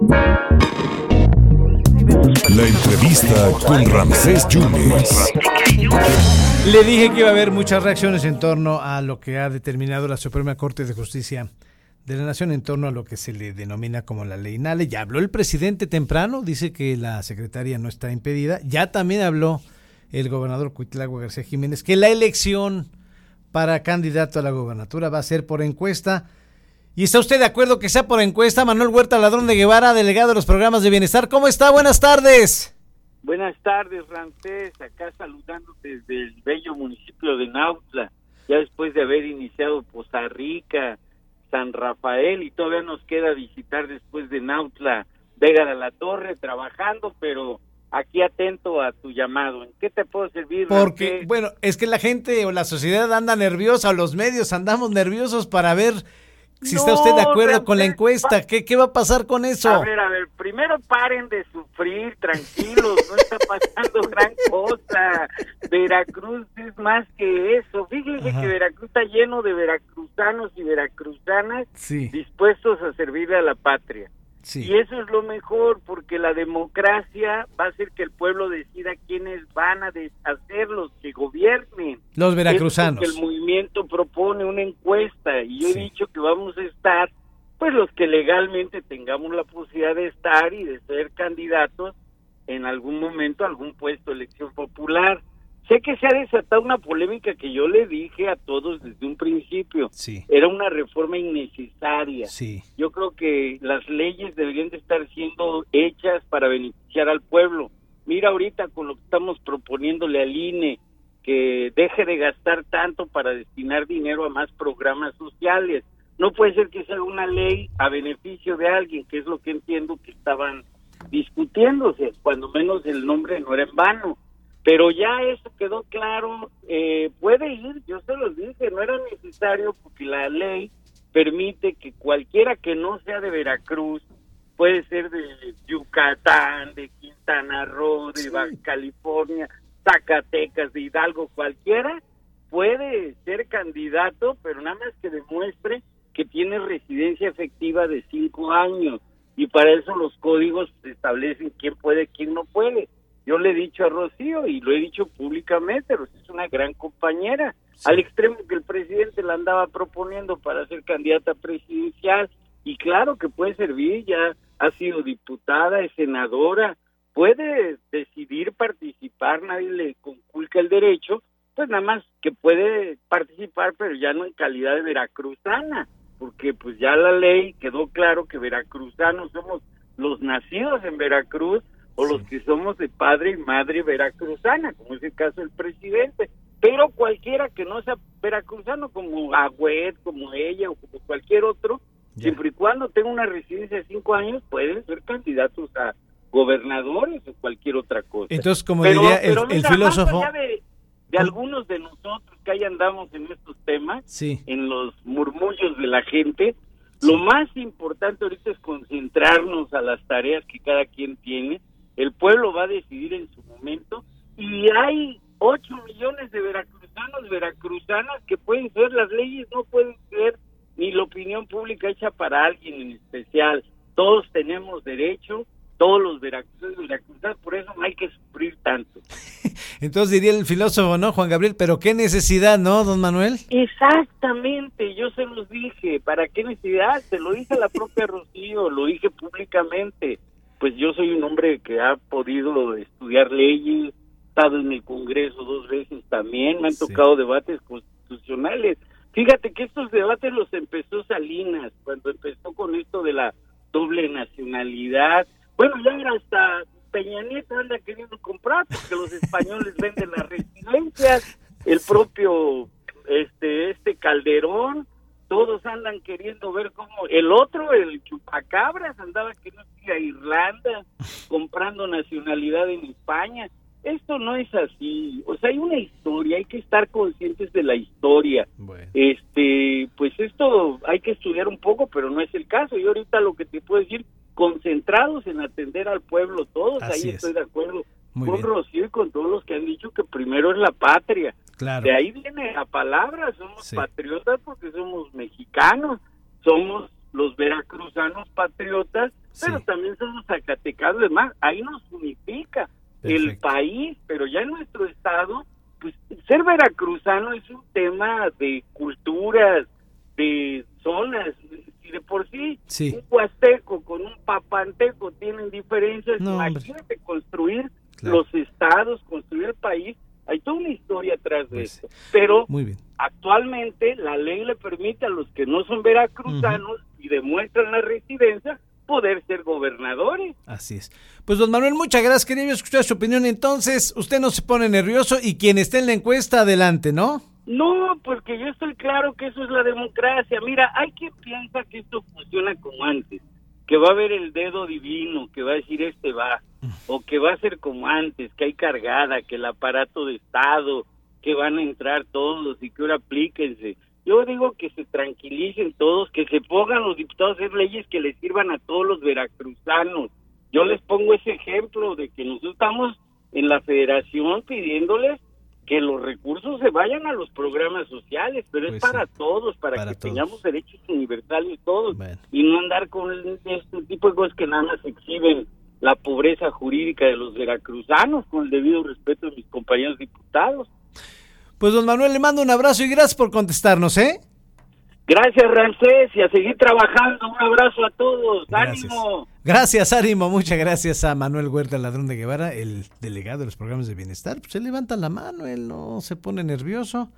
La entrevista con Ramsés Yunes. Le dije que iba a haber muchas reacciones en torno a lo que ha determinado la Suprema Corte de Justicia de la Nación en torno a lo que se le denomina como la ley Nale. Ya habló el presidente temprano, dice que la secretaria no está impedida. Ya también habló el gobernador Cuitlagua García Jiménez que la elección para candidato a la gobernatura va a ser por encuesta. ¿Y está usted de acuerdo que sea por encuesta? Manuel Huerta Ladrón de Guevara, delegado de los programas de bienestar. ¿Cómo está? Buenas tardes. Buenas tardes, Ramsés. Acá saludándote desde el bello municipio de Nautla, ya después de haber iniciado Poza Rica, San Rafael y todavía nos queda visitar después de Nautla, Vega de la Torre, trabajando, pero aquí atento a tu llamado. ¿En qué te puedo servir? Porque, Ramsés? bueno, es que la gente o la sociedad anda nerviosa, o los medios andamos nerviosos para ver si está usted de acuerdo con la encuesta. ¿Qué, ¿Qué va a pasar con eso? A ver, a ver, primero paren de sufrir, tranquilos, no está pasando gran cosa. Veracruz es más que eso. Fíjense Ajá. que Veracruz está lleno de veracruzanos y veracruzanas Sí, dispuestos a servirle a la patria. Sí. Y eso es lo mejor, porque la democracia va a hacer que el pueblo decida quiénes van a ser los que gobiernen. Los veracruzanos. es lo que el movimiento propone una encuesta y yo Sí. he dicho que vamos a estar, pues los que legalmente tengamos la posibilidad de estar y de ser candidatos en algún momento a algún puesto de elección popular. Sé que se ha desatado una polémica que yo le dije a todos desde un principio. Sí, Era una reforma innecesaria. sí. Yo creo que las leyes deberían de estar siendo hechas para beneficiar al pueblo. Mira ahorita con lo que estamos proponiéndole al INE, que deje de gastar tanto para destinar dinero a más programas sociales. No puede ser que sea una ley a beneficio de alguien, que es lo que entiendo que estaban discutiéndose, cuando menos el nombre no era en vano. Pero ya eso quedó claro, eh, puede ir, yo se los dije, no era necesario porque la ley permite que cualquiera que no sea de Veracruz, puede ser de Yucatán, de Quintana Roo, de Baja California, Zacatecas, de Hidalgo, cualquiera, puede ser candidato, pero nada más que demuestre que tiene residencia efectiva de cinco años. Y para eso los códigos establecen quién puede, quién no puede. Yo le he dicho a Rocío y lo he dicho públicamente, Rocío es una gran compañera, al extremo que el presidente la andaba proponiendo para ser candidata presidencial y claro que puede servir, ya ha sido diputada, es senadora, puede decidir participar, nadie le conculca el derecho, pues nada más que puede participar, pero ya no en calidad de veracruzana, porque pues ya la ley quedó claro que veracruzanos somos los nacidos en Veracruz o los que somos de padre y madre veracruzana, como es el caso del presidente. Pero cualquiera que no sea veracruzano, como Agüed, como ella o como cualquier otro, Ya. siempre y cuando tenga una residencia de cinco años, pueden ser candidatos a gobernadores o cualquier otra cosa. Entonces, como Pero- diría el, pero el mira, filósofo, de, de algunos de nosotros que ahí andamos en estos temas, sí, en los murmullos de la gente, lo más importante ahorita es concentrarnos a las tareas que cada quien tiene. El pueblo va a decidir en su momento y hay 8 millones de veracruzanos, veracruzanas que pueden ser, las leyes no pueden ser ni la opinión pública hecha para alguien en especial. Todos tenemos derecho, todos los veracruzanos, veracruzanas, por eso no hay que sufrir tanto. entonces diría el filósofo, ¿no, Juan Gabriel? Pero qué necesidad, ¿no, don Manuel? Exactamente, yo se los dije, ¿para qué necesidad? Se lo dije a la propia Rocío, lo dije públicamente. Pues yo soy un hombre que ha podido estudiar leyes, estado en el Congreso dos veces también, me han Sí. tocado debates constitucionales. Fíjate que estos debates los empezó Salinas, cuando empezó con esto de la doble nacionalidad. Bueno, ya ahora hasta Peña Nieto anda queriendo comprar porque los españoles venden las residencias, el propio este este Calderón, todos andan queriendo ver cómo el otro, el chupacabras, andaba que no a Irlanda comprando nacionalidad en España. Esto no es así, o sea, hay una historia, hay que estar conscientes de la historia. Bueno, Este, pues esto hay que estudiar un poco, pero no es el caso. Yo ahorita lo que te puedo decir, concentrados en atender al pueblo todos, Así ahí es. estoy de acuerdo muy con bien, Rocío y con todos los que han dicho que primero es la patria. claro. De ahí viene la palabra, somos Sí. patriotas porque somos mexicanos, somos los veracruzanos patriotas pero también somos zacatecanos, además, ahí nos unifica el país, pero ya en nuestro estado, pues ser veracruzano es un tema de culturas, de zonas, y de por sí, Sí. un huasteco con un papanteco tienen diferencias, No, hombre. imagínate construir Claro. los estados, construir el país, hay toda una historia atrás de Pues, esto, pero Muy bien. actualmente la ley le permite a los que no son veracruzanos y demuestran la residencia poder ser gobernadores. Así es. Pues don Manuel, muchas gracias. Quería escuchar su opinión. Entonces, usted no se pone nervioso y quien esté en la encuesta, adelante, ¿no? No, porque yo estoy claro que eso es la democracia. Mira, hay quien piensa que esto funciona como antes, que va a haber el dedo divino, que va a decir este va, o que va a ser como antes, que hay cargada, que el aparato de Estado, que van a entrar todos y que ahora aplíquense. Yo digo que se tranquilicen todos, que se pongan los diputados a hacer leyes que les sirvan a todos los veracruzanos. Yo les pongo ese ejemplo de que nosotros estamos en la federación pidiéndoles que los recursos se vayan a los programas sociales, pero Pues es para sí, todos, para, para que todos. tengamos derechos universales todos Bueno. y no andar con este tipo de cosas que nada más exhiben la pobreza jurídica de los veracruzanos, con el debido respeto de mis compañeros diputados. Pues don Manuel, le mando un abrazo y gracias por contestarnos, ¿eh? Gracias, Ramsés, y a seguir trabajando. Un abrazo a todos. Gracias. ¡Ánimo! Gracias, Ánimo. Muchas gracias a Manuel Huerta Ladrón de Guevara, el delegado de los programas de bienestar. Pues él levanta la mano, él no se pone nervioso.